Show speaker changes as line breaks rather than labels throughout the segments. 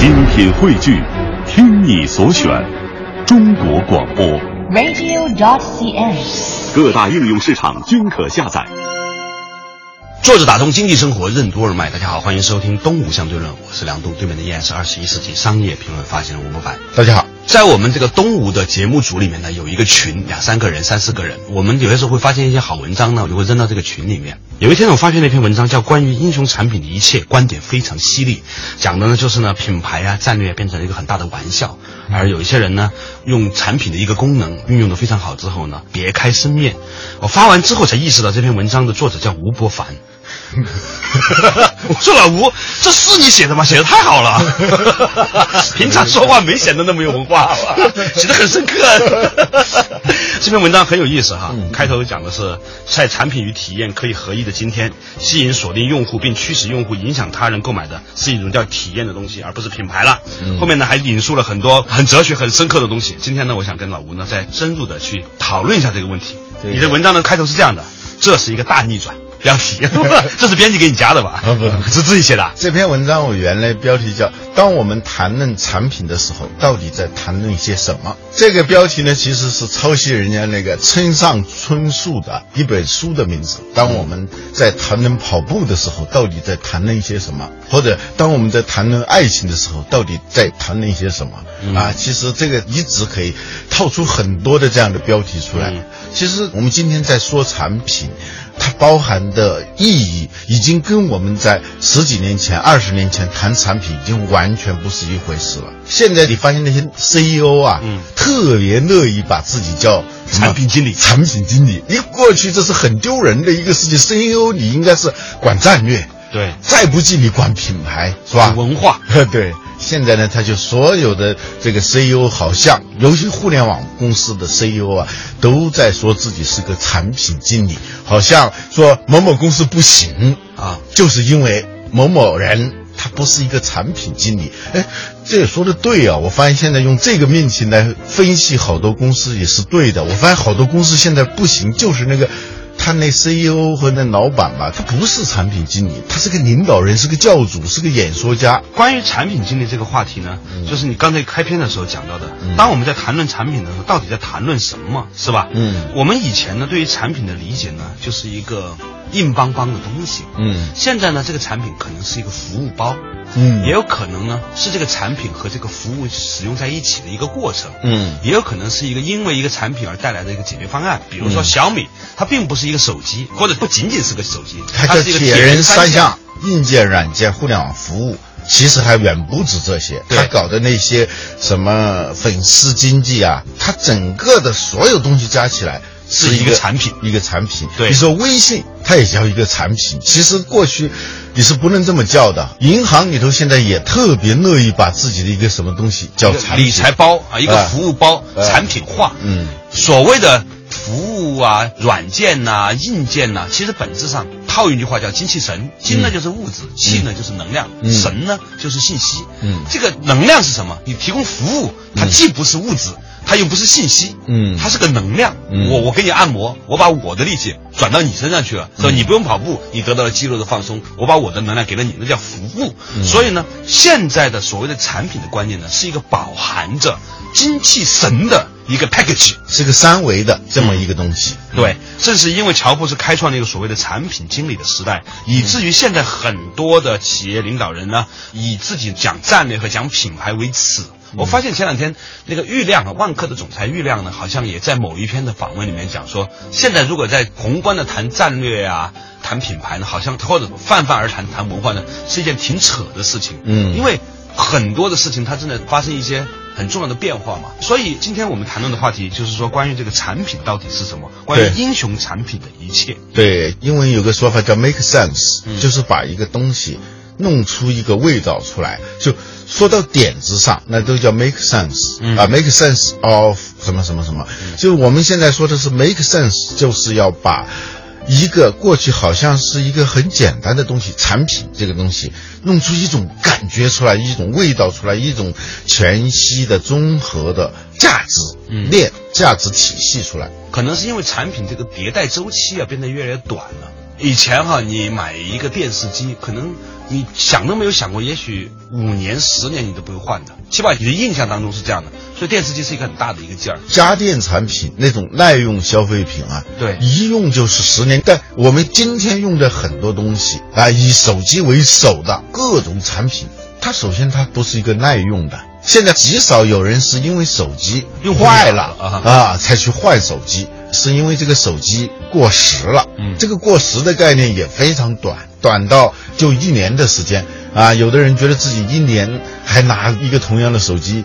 精品汇聚，听你所选，中国广播。
radio.dot.cn，。
各大应用市场均可下载。
坐着打通经济生活任督二脉，大家好，欢迎收听《东吴相对论》，我是梁东，对面的依然是二十一世纪商业评论发行人吴伯凡。
大家好，
在我们这个东吴的节目组里面呢，有一个群，两三个人、三四个人。我们有些时候会发现一些好文章呢，我就会扔到这个群里面。有一天我发现了一篇文章，叫《关于英雄产品的一切》，观点非常犀利，讲的呢就是呢品牌啊、战略变成了一个很大的玩笑，而有一些人呢用产品的一个功能运用的非常好之后呢，别开生面。我发完之后才意识到这篇文章的作者叫吴伯凡。我说老吴，这是你写的吗？写的太好了，平常说话没显得那么有文化，写的很深刻。这篇文章很有意思哈，开头讲的是在产品与体验可以合一的今天，吸引锁定用户并驱使用户影响他人购买的是一种叫体验的东西，而不是品牌了。后面呢还引述了很多很哲学、很深刻的东西。今天呢，我想跟老吴呢再深入的去讨论一下这个问题。你的文章的开头是这样的：这是一个大逆转。标题，这是编辑给你加的吧？
啊不，
是自己写的。
这篇文章我原来标题叫《当我们谈论产品的时候，到底在谈论些什么》。这个标题呢，其实是抄袭人家那个村上春树的一本书的名字。当我们在谈论跑步的时候，到底在谈论一些什么？或者当我们在谈论爱情的时候，到底在谈论一些什么？
嗯、
啊，其实这个一直可以套出很多的这样的标题出来。
嗯、
其实我们今天在说产品。它包含的意义已经跟我们在十几年前、二十年前谈产品已经完全不是一回事了。现在你发现那些 CEO 啊，
嗯，
特别乐意把自己叫
产品经理。
产品经理，你过去这是很丢人的一个事情。CEO 你应该是管战略，
对，
再不济你管品牌，是吧？
文化，
对。现在呢，他就所有的这个 CEO 好像，尤其互联网公司的 CEO 啊，都在说自己是个产品经理，好像说某某公司不行
啊，
就是因为某某人他不是一个产品经理。哎，这也说的对啊！我发现现在用这个命题来分析好多公司也是对的。我发现好多公司现在不行，就是那个。他那 CEO 和那老板吧，他不是产品经理，他是个领导人，是个教主，是个演说家。
关于产品经理这个话题呢，嗯、就是你刚才开篇的时候讲到的。嗯、当我们在谈论产品的时候，到底在谈论什么，是吧？
嗯，
我们以前呢，对于产品的理解呢，就是一个硬邦邦的东西。
嗯，
现在呢，这个产品可能是一个服务包。
嗯，
也有可能呢是这个产品和这个服务使用在一起的一个过程。
嗯，
也有可能是一个因为一个产品而带来的一个解决方案。比如说小米，它并不是一个手机，或者不仅仅是个手机，它是一个
铁人三项，硬件、软件、互联网服务。其实还远不止这些，他搞的那些什么粉丝经济啊，他整个的所有东西加起来
是一个产品，
一个产品。
对，
你说微信，它也叫一个产品。其实过去你是不能这么叫的，银行里头现在也特别乐意把自己的一个什么东西叫产品，
理财包啊，一个服务包，
呃、
产品化。
嗯，
所谓的。服务啊，软件呐、啊，硬件呐、啊，其实本质上套一句话叫精气神，精呢就是物质，
嗯、
气呢就是能量，
嗯、
神呢就是信息。
嗯，
这个能量是什么？你提供服务，它既不是物质，它又不是信息，
嗯，
它是个能量。
嗯、
我我给你按摩，我把我的力气转到你身上去了，
嗯
所以你不用跑步，你得到了肌肉的放松，我把我的能量给了你，那叫服务。
嗯、
所以呢，现在的所谓的产品的观念呢，是一个饱含着精气神的。一个 package
是个三维的这么一个东西，
嗯、对，正是因为乔布斯开创了一个所谓的产品经理的时代，以至于现在很多的企业领导人呢，以自己讲战略和讲品牌为耻。我发现前两天那个郁亮啊，万科的总裁郁亮呢，好像也在某一篇的访问里面讲说，现在如果在宏观的谈战略啊、谈品牌呢，好像或者泛泛而谈谈文化呢，是一件挺扯的事情。
嗯，
因为很多的事情它正在发生一些。很重要的变化嘛，所以今天我们谈论的话题就是说，关于这个产品到底是什么？关于英雄产品的一切。
对，英文有个说法叫 make sense，、
嗯、
就是把一个东西弄出一个味道出来。就说到点子上，那都叫 make sense、
嗯、
啊，make sense of 什么什么什么。
嗯、
就我们现在说的是 make sense，就是要把。一个过去好像是一个很简单的东西，产品这个东西，弄出一种感觉出来，一种味道出来，一种全息的综合的价值链、价值体系出来。
可能是因为产品这个迭代周期啊变得越来越短了。以前哈、你买一个电视机，可能你想都没有想过，也许五年、十年你都不会换的，起码你的印象当中是这样的。所以电视机是一个很大的一个劲儿。
家电产品那种耐用消费品啊，
对
一用就是十年。但我们今天用的很多东西啊，以手机为首的各种产品，它首先它不是一个耐用的。现在极少有人是因为手机
用
坏了
啊
啊才去换手机，是因为这个手机过时了。
嗯
这个过时的概念也非常短，短到就一年的时间啊。有的人觉得自己一年还拿一个同样的手机，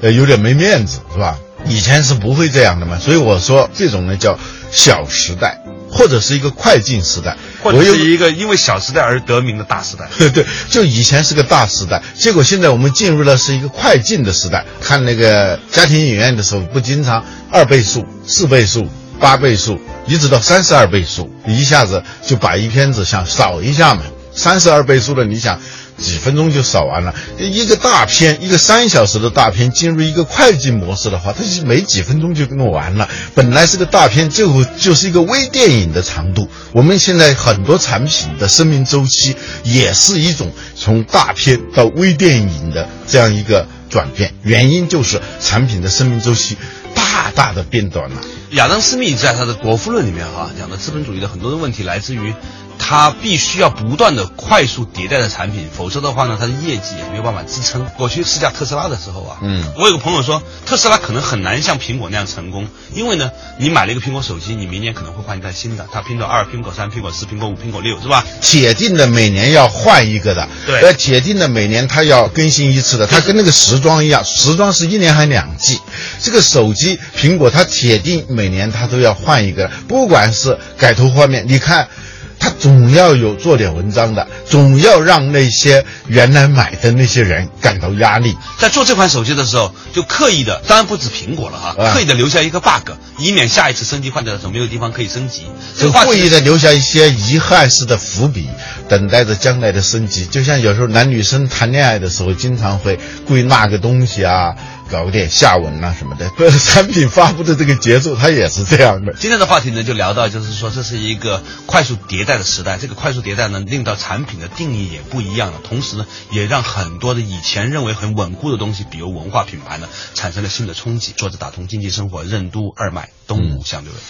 呃，有点没面子，是吧？以前是不会这样的嘛，所以我说这种呢叫小时代，或者是一个快进时代，
或者是一个因为小时代而得名的大时代。
对，就以前是个大时代，结果现在我们进入了是一个快进的时代。看那个家庭影院的时候，不经常二倍速、四倍速、八倍速，一直到三十二倍速，一下子就把一片子想扫一下嘛。三十二倍速的，你想几分钟就扫完了。一个大片，一个三小时的大片，进入一个快进模式的话，它是没几分钟就弄完了。本来是个大片，最后就是一个微电影的长度。我们现在很多产品的生命周期也是一种从大片到微电影的这样一个转变，原因就是产品的生命周期大大的变短了。
亚当·斯密在他的《国富论》里面哈、讲的资本主义的很多的问题来自于。它必须要不断的快速迭代的产品，否则的话呢，它的业绩也没有办法支撑。我去试驾特斯拉的时候啊，
嗯
我有个朋友说，特斯拉可能很难像苹果那样成功，因为呢，你买了一个苹果手机，你明年可能会换一台新的，它苹果二、苹果三、苹果四、苹果五、苹果六，是吧？
铁定的每年要换一个的，
对
呃，铁定的每年它要更新一次的，它跟那个时装一样，时装是一年还两季，这个手机苹果它铁定每年它都要换一个，不管是改头换面，你看。它总要有做点文章的，总要让那些原来买的那些人感到压力。
在做这款手机的时候，就刻意的，当然不止苹果了哈，
啊
刻意的留下一个 bug，以免下一次升级换代的时候没有地方可以升级。这
就故意的留下一些遗憾式的伏笔，等待着将来的升级。就像有时候男女生谈恋爱的时候，经常会故意落个东西啊，搞点下文啊什么的。对产品发布的这个节奏，它也是这样的。
今天的话题呢，就聊到，就是说这是一个快速迭代的时代。这个快速迭代呢，令到产品的定义也不一样了，同时呢，也让很多的以前认为很稳固的东西，比如文化品牌呢，产生了新的冲击。作者打通经济生活任督二脉，东吴相对论。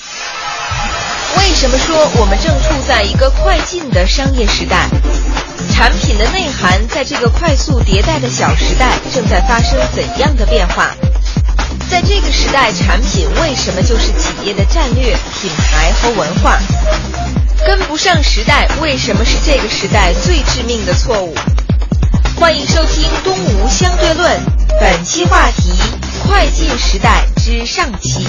为什么说我们正处在一个快进的商业时代？产品的内涵在这个快速迭代的小时代正在发生怎样的变化？在这个时代，产品为什么就是企业的战略、品牌和文化？跟不上时代，为什么是这个时代最致命的错误？欢迎收听《东吴相对论》，本期话题：快进时代之上期。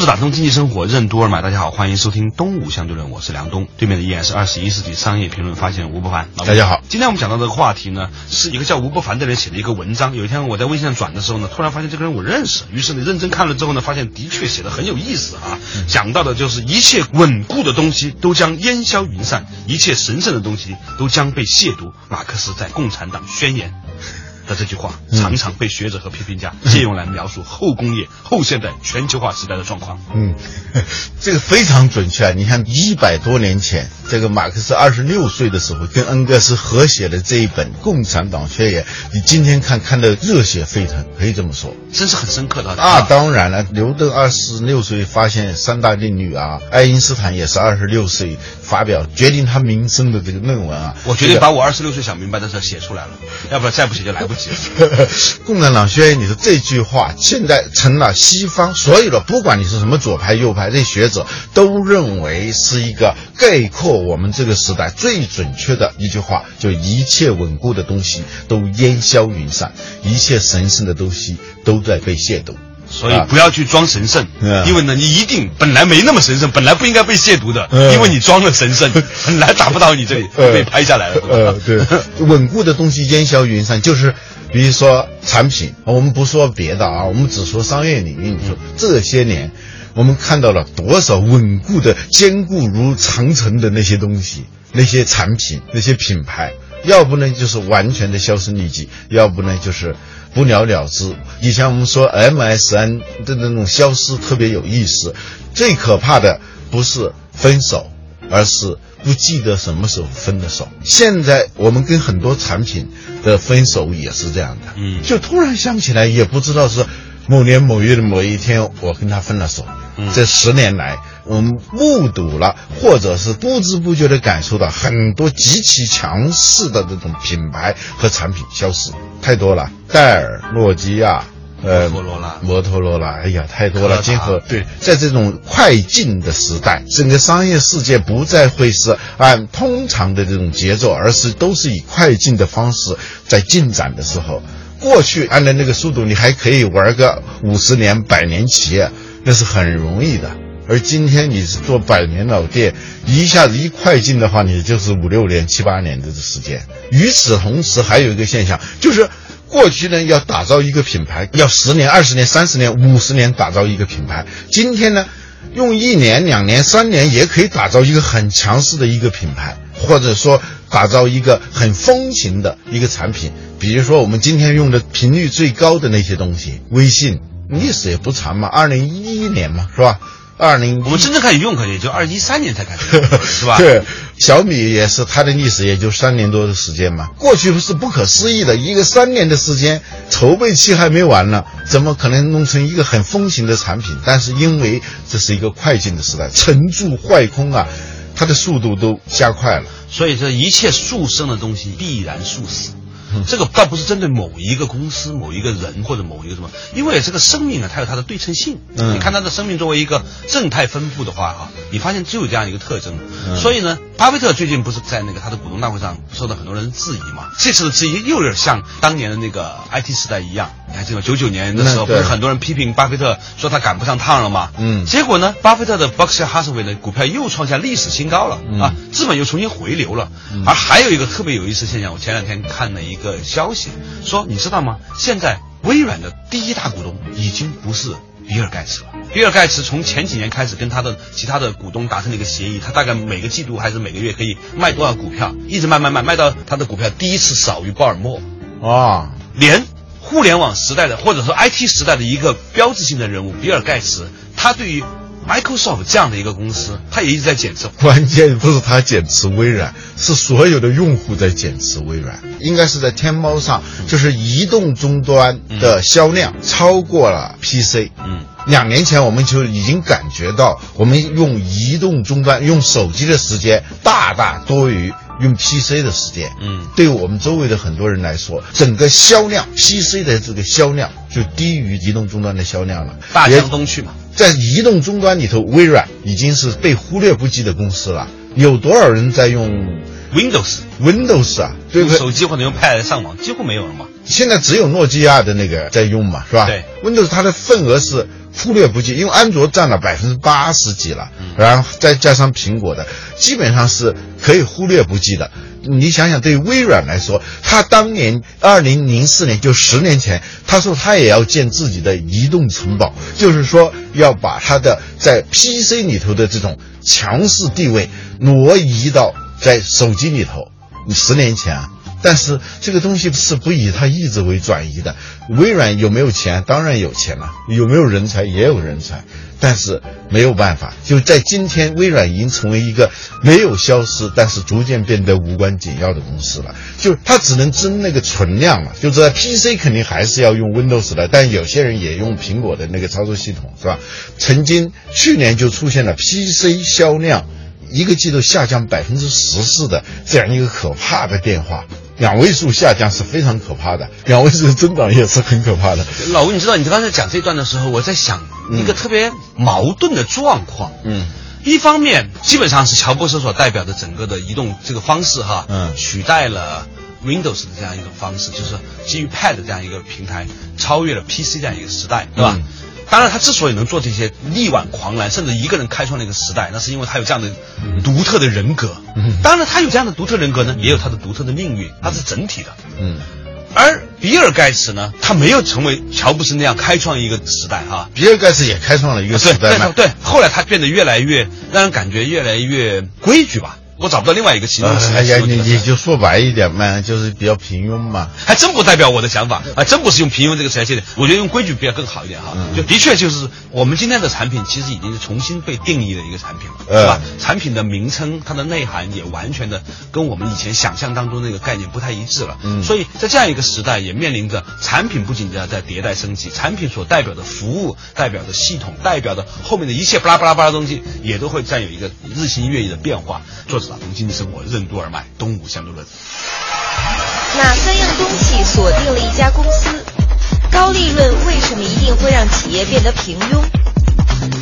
作者打通经济生活任督二脉，大家好，欢迎收听东吴相对论，我是梁东，对面的依然是二十一世纪商业评论发现人吴伯凡。
大家好
今天我们讲到这个话题呢，是一个叫吴伯凡的人写的一个文章。有一天我在微信上转的时候呢，突然发现这个人我认识，于是呢认真看了之后呢，发现的确写的很有意思啊。讲到的就是一切稳固的东西都将烟消云散，一切神圣的东西都将被亵渎。马克思在《共产党宣言》。的这句话常常被学者和批评家借用来描述后工业、后现代全球化时代的状况。
嗯，这个非常准确啊。你看，一百多年前，这个马克思二十六岁的时候，跟恩格斯合写的这一本《共产党宣言》，你今天看看得热血沸腾，可以这么说。
真是很深刻的
啊，当然了，牛顿二十六岁发现三大定律啊，爱因斯坦也是二十六岁发表决定他名声的这个论文啊。
我决定把我二十六岁想明白的事儿写出来了，要不然再不写就来不及了。
共产党宣言，你说这句话现在成了西方所有的，不管你是什么左派右派，这学者都认为是一个概括我们这个时代最准确的一句话，就一切稳固的东西都烟消云散，一切神圣的东西都在被亵渎。
所以不要去装神圣，
啊
因为呢，你一定本来没那么神圣，本来不应该被亵渎的，
嗯。
因为你装了神圣，本来打不到你这里，
呃
被拍下来了。
呃，对，稳固的东西烟消云散，就是比如说产品，我们不说别的啊，我们只说商业领域。你说这些年，我们看到了多少稳固的、坚固如长城的那些东西，那些产品、那些品牌，要不呢就是完全的销声匿迹，要不呢就是不了了之。以前我们说 MSN 的那种消失特别有意思，最可怕的。不是分手，而是不记得什么时候分的手。现在我们跟很多产品的分手也是这样的，
嗯
就突然想起来，也不知道是某年某月的某一天，我跟他分了手。
嗯
这十年来，我们目睹了，或者是不知不觉地感受到很多极其强势的这种品牌和产品消失，太多了。戴尔、诺基亚。呃，
摩托罗拉
摩托罗拉，哎呀，太多了。今后对，在这种快进的时代，整个商业世界不再会是按通常的这种节奏，而是都是以快进的方式在进展的时候，过去按照那个速度，你还可以玩个五十年、百年企业，那是很容易的。而今天你是做百年老店，一下子一快进的话，你就是五六年、七八年的时间。与此同时，还有一个现象，就是过去呢要打造一个品牌，要十年、二十年、三十年、五十年打造一个品牌。今天呢，用一年、两年、三年也可以打造一个很强势的一个品牌，或者说打造一个很风行的一个产品。比如说我们今天用的频率最高的那些东西，微信历史也不长嘛，二零一一年嘛，是吧？二零
我们真正开始用可能也就二零一三年才开始用，是吧？
对，小米也是它的历史也就三年多的时间嘛。过去是不可思议的，一个三年的时间，筹备期还没完呢，怎么可能弄成一个很风行的产品？但是因为这是一个快进的时代，沉住坏空啊，它的速度都加快了。
所以说一切速生的东西必然速死。这个倒不是针对某一个公司、某一个人或者某一个什么，因为这个生命啊，它有它的对称性。
嗯
你看它的生命作为一个正态分布的话啊，你发现就有这样一个特征。所以呢，巴菲特最近不是在那个他的股东大会上受到很多人质疑嘛？这次的质疑又有点像当年的那个 IT 时代一样。你还记得九九年的时候，不是很多人批评巴菲特说他赶不上趟了吗？
嗯
结果呢，巴菲特的 Berkshire Hathaway 的股票又创下历史新高了、
嗯
啊，资本又重新回流了。而还有一个特别有意思现象，我前两天看了一个消息，说你知道吗？现在微软的第一大股东已经不是比尔盖茨了。比尔盖茨从前几年开始跟他的其他的股东达成了一个协议，他大概每个季度还是每个月可以卖多少股票，一直卖卖卖卖到他的股票第一次少于鲍尔默。
啊，
连互联网时代的或者说 IT 时代的一个标志性的人物比尔盖茨，他对于 Microsoft 这样的一个公司，它也一直在减持。
关键不是它减持微软，是所有的用户在减持微软。应该是在天猫上，就是移动终端的销量超过了 PC。
嗯，
两年前我们就已经感觉到，我们用移动终端、用手机的时间大大多于用 PC 的时间。
嗯
对我们周围的很多人来说，整个销量 PC 的这个销量就低于移动终端的销量了。
大江东去嘛。
在移动终端里头，微软已经是被忽略不计的公司了。有多少人在用
Windows
Windows 啊？对不对？
用手机或者用 Pad 上网，几乎没有了嘛。
现在只有诺基亚的那个在用嘛，是吧？
对
，Windows 它的份额是忽略不计，因为安卓占了百分之八十几了，然后再加上苹果的，基本上是可以忽略不计的。你想想，对微软来说，他当年二零零四年，就十年前，他说他也要建自己的移动城堡，就是说要把他的在 PC 里头的这种强势地位挪移到在手机里头。十年前啊，但是这个东西是不以他意志为转移的。微软有没有钱？当然有钱了。有没有人才？也有人才。但是没有办法，就在今天，微软已经成为一个没有消失，但是逐渐变得无关紧要的公司了。就它只能争那个存量了。就在 PC 肯定还是要用 Windows 的，但有些人也用苹果的那个操作系统，是吧？曾经去年就出现了 PC 销量。一个季度下降百分之十四的这样一个可怕的变化，两位数下降是非常可怕的，两位数增长也是很可怕的。
老吴，你知道你刚才讲这段的时候，我在想一个特别矛盾的状况。
嗯
一方面，基本上是乔布斯所代表的整个的移动这个方式哈，
嗯
取代了 Windows 的这样一种方式，就是基于 Pad 这样一个平台，超越了 PC 这样一个时代，对吧？
嗯
当然，他之所以能做这些力挽狂澜，甚至一个人开创了一个时代，那是因为他有这样的独特的人格。
嗯
当然，他有这样的独特人格呢，也有他的独特的命运，他是整体的。
嗯
而比尔盖茨呢，他没有成为乔布斯那样开创一个时代哈，
比尔盖茨也开创了一个时代嘛。
对，后来他变得越来越让人感觉越来越规矩吧。我找不到另外一个形容词。
哎呀，你你就说白一点嘛，就是比较平庸嘛。
还真不代表我的想法，还真不是用平庸这个词来界定。我觉得用规矩比较更好一点哈。就的确就是我们今天的产品，其实已经是重新被定义的一个产品了，是吧？产品的名称，它的内涵也完全的跟我们以前想象当中那个概念不太一致了。嗯，所以在这样一个时代，也面临着产品不仅要在迭代升级，产品所代表的服务、代表的系统、代表的后面的一切巴拉巴拉巴拉东西，也都会占有一个日新月异的变化。作打通经济生活任督二脉，东吴相对论。
哪三样东西锁定了一家公司？高利润为什么一定会让企业变得平庸？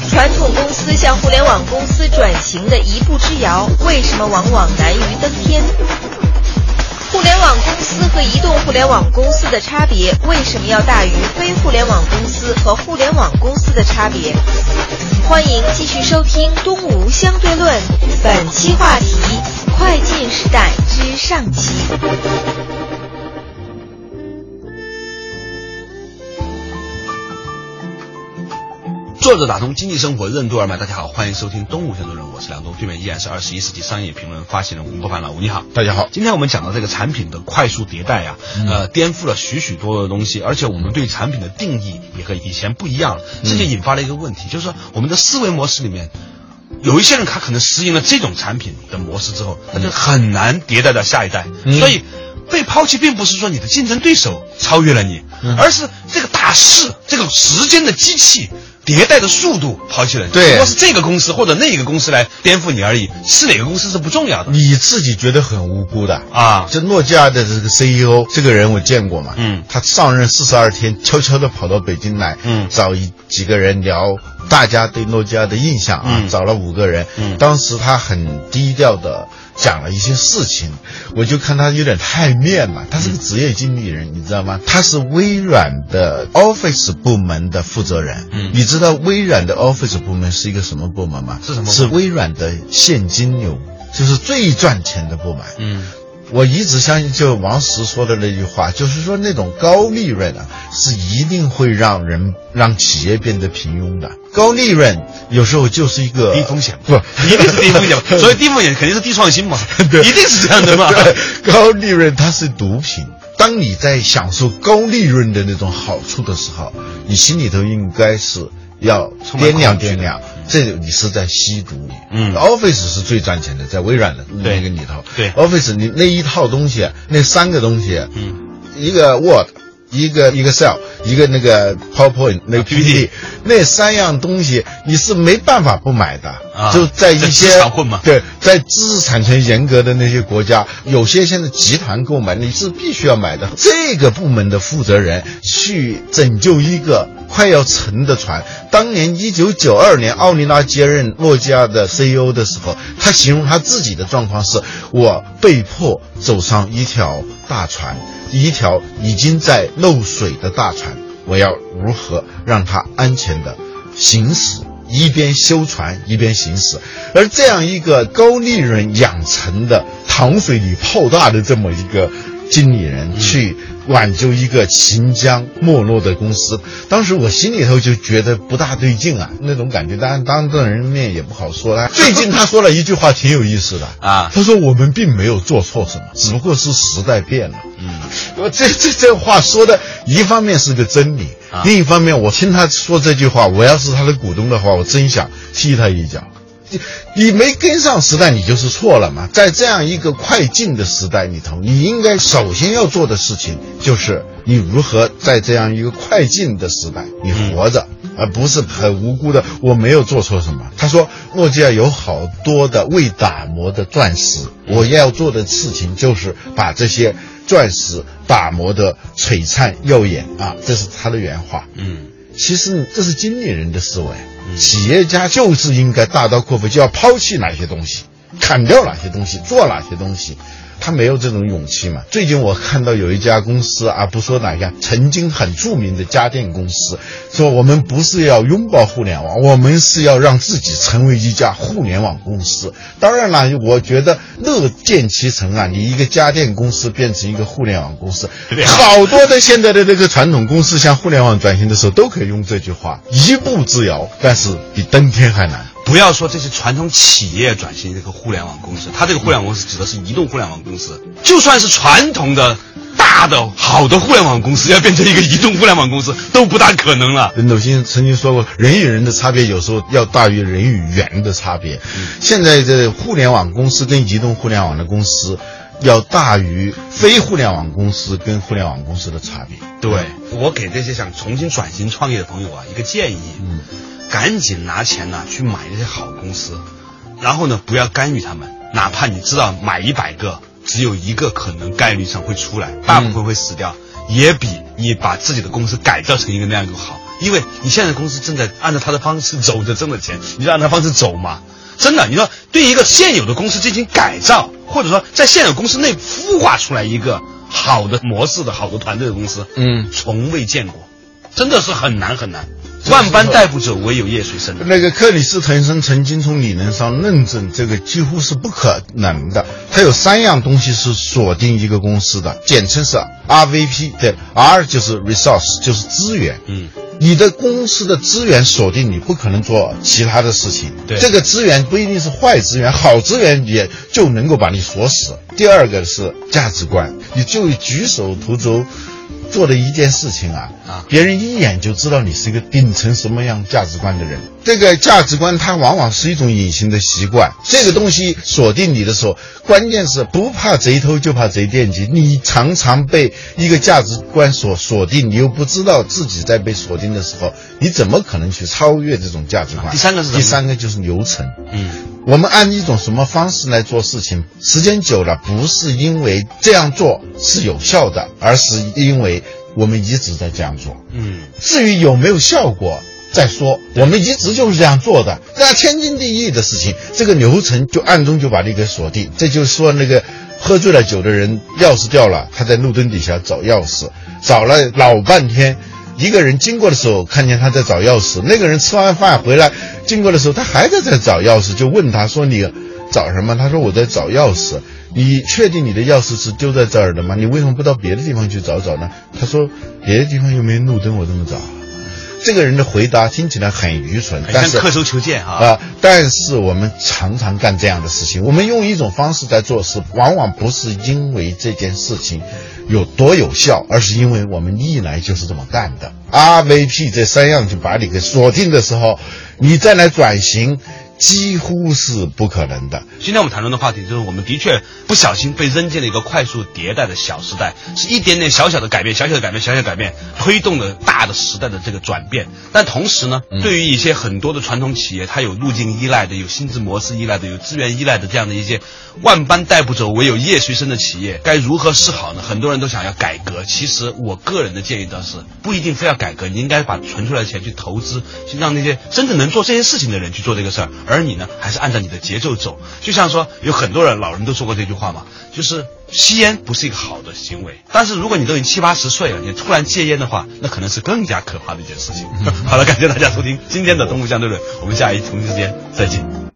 传统公司向互联网公司转型的一步之遥，为什么往往难于登天？互联网公司和移动互联网公司的差别为什么要大于非互联网公司和互联网公司的差别？欢迎继续收听《东吴相对论》，本期话题：快进时代之上期。
作者打通经济生活任督二脉，大家好，欢迎收听东吴相对论，我是梁东，对面依然是二十一世纪商业评论发行人吴伯凡老吴，你好，
大家好。
今天我们讲到这个产品的快速迭代啊，呃，颠覆了许许多多的东西，而且我们对产品的定义也和以前不一样了，这就引发了一个问题，就是说我们的思维模式里面，有一些人他可能适应了这种产品的模式之后，他就很难迭代到下一代，所以被抛弃并不是说你的竞争对手超越了你，而是这个大势，这个时间的机器。迭代的速度抛弃了，
对，
不过是这个公司或者那个公司来颠覆你而已，是哪个公司是不重要的。
你自己觉得很无辜的
啊！
就诺基亚的这个 CEO 这个人我见过嘛，
嗯，
他上任四十二天，悄悄的跑到北京来，
嗯，
找一几个人聊大家对诺基亚的印象啊，找了五个人，
嗯，
当时他很低调的。讲了一些事情，我就看他有点太面了。他是个职业经理人，你知道吗？他是微软的 Office 部门的负责人。
嗯，
你知道微软的 Office 部门是一个什么部门吗？
是什么？
是微软的现金流，就是最赚钱的部门。
嗯。
我一直相信，就王石说的那句话，就是说那种高利润啊，是一定会让人让企业变得平庸的。高利润有时候就是一个
低风险，
不
一定是低风险，所以低风险肯定是低创新嘛，
对，
一定是这样的嘛。
高利润它是毒品，当你在享受高利润的那种好处的时候，你心里头应该是。要掂量掂量，这你是在吸毒。
嗯
，Office 是最赚钱的，在微软的那个里头。
对
，Office 你那一套东西，那三个东西，
嗯，
一个 Word，一个 Excel，一个那个 PowerPoint 那个 PPT，那三样东西你是没办法不买的。
啊，
就在一些
混嘛。
对，在知识产权严格的那些国家，有些现在集团购买你是必须要买的。这个部门的负责人去拯救一个。快要沉的船。当年一九九二年，奥利拉接任诺基亚的 CEO 的时候，他形容他自己的状况是：我被迫走上一条大船，一条已经在漏水的大船，我要如何让它安全的行驶？一边修船一边行驶。而这样一个高利润养成的糖水里泡大的这么一个经理人去。挽救一个秦江没落的公司，当时我心里头就觉得不大对劲啊，那种感觉。当然，当着人面也不好说。他最近他说了一句话挺有意思的
啊，
他说我们并没有做错什么，只不过是时代变了。
嗯，
这这这话说的，一方面是个真理，另一方面我听他说这句话，我要是他的股东的话，我真想踢他一脚。你没跟上时代，你就是错了嘛。在这样一个快进的时代里头，你应该首先要做的事情就是你如何在这样一个快进的时代你活着，而不是很无辜的我没有做错什么。他说，诺基亚有好多的未打磨的钻石，我要做的事情就是把这些钻石打磨的璀璨耀眼啊，这是他的原话。
嗯，
其实这是经理人的思维。企业家就是应该大刀阔斧，就要抛弃哪些东西，砍掉哪些东西，做哪些东西。他没有这种勇气嘛？最近我看到有一家公司啊，不说哪家，曾经很著名的家电公司，说我们不是要拥抱互联网，我们是要让自己成为一家互联网公司。当然了，我觉得乐见其成啊，你一个家电公司变成一个互联网公司，好多的现在的这个传统公司向互联网转型的时候，都可以用这句话：一步之遥，但是比登天还难。
不要说这些传统企业转型这个互联网公司，它这个互联网公司指的是移动互联网公司，就算是传统的。大的好的互联网公司要变成一个移动互联网公司都不大可能了。
任斗星曾经说过，人与人的差别有时候要大于人与猿的差别。现在这互联网公司跟移动互联网的公司，要大于非互联网公司跟互联网公司的差别。
对我给这些想重新转型创业的朋友啊一个建议，嗯，赶紧拿钱呢去买那些好公司，然后呢不要干预他们，哪怕你知道买一百个。只有一个可能概率上会出来，大部分会死掉，也比你把自己的公司改造成一个那样就好。因为你现在公司正在按照他的方式走着挣的钱，你就按他方式走嘛。真的，你说对一个现有的公司进行改造，或者说在现有公司内孵化出来一个好的模式的好的团队的公司，嗯，从未见过，真的是很难很难。万般带不走，唯有业随身。
那个克里斯滕森曾经从理论上论证，这个几乎是不可能的。他有三样东西是锁定一个公司的，简称是 RVP。对，R 就是 resource，就是资源。嗯，你的公司的资源锁定，你不可能做其他的事情。
对，
这个资源不一定是坏资源，好资源也就能够把你锁死。第二个是价值观，你就举手投足。做的一件事情啊，啊，别人一眼就知道你是一个秉承什么样价值观的人。这个价值观它往往是一种隐形的习惯。这个东西锁定你的时候，关键是不怕贼偷，就怕贼惦记。你常常被一个价值观所锁定，你又不知道自己在被锁定的时候，你怎么可能去超越这种价值观？
第三个是
第三个就是流程。嗯，我们按一种什么方式来做事情，时间久了，不是因为这样做是有效的，而是因为。我们一直在这样做，嗯，至于有没有效果再说。我们一直就是这样做的，那天经地义的事情，这个流程就暗中就把你给锁定。这就是说，那个喝醉了酒的人钥匙掉了，他在路灯底下找钥匙，找了老半天。一个人经过的时候看见他在找钥匙，那个人吃完饭回来经过的时候，他还在在找钥匙，就问他说：“你找什么？”他说：“我在找钥匙。”你确定你的钥匙是丢在这儿的吗？你为什么不到别的地方去找找呢？他说别的地方又没路灯，我怎么找？这个人的回答听起来很愚蠢，但是
刻舟求剑啊！
啊但是我们常常干这样的事情，我们用一种方式在做事，往往不是因为这件事情有多有效，而是因为我们历来就是这么干的。RVP 这三样就把你给锁定的时候，你再来转型。几乎是不可能的。
今天我们谈论的话题就是，我们的确不小心被扔进了一个快速迭代的小时代，是一点点小小的改变，小小的改变，小小的改变，推动了大的时代的这个转变。但同时呢，对于一些很多的传统企业，它有路径依赖的，有薪资模式依赖的，有资源依赖的这样的一些万般带不走，唯有业随身的企业，该如何是好呢？很多人都想要改革，其实我个人的建议倒是，不一定非要改革，你应该把存出来的钱去投资，去让那些真正能做这些事情的人去做这个事儿。而你呢，还是按照你的节奏走。就像说，有很多人，老人都说过这句话嘛，就是吸烟不是一个好的行为。但是如果你都已经七八十岁了，你突然戒烟的话，那可能是更加可怕的一件事情。好了，感谢大家收听今天的《东吴相对论》，我们下一同一时间再见。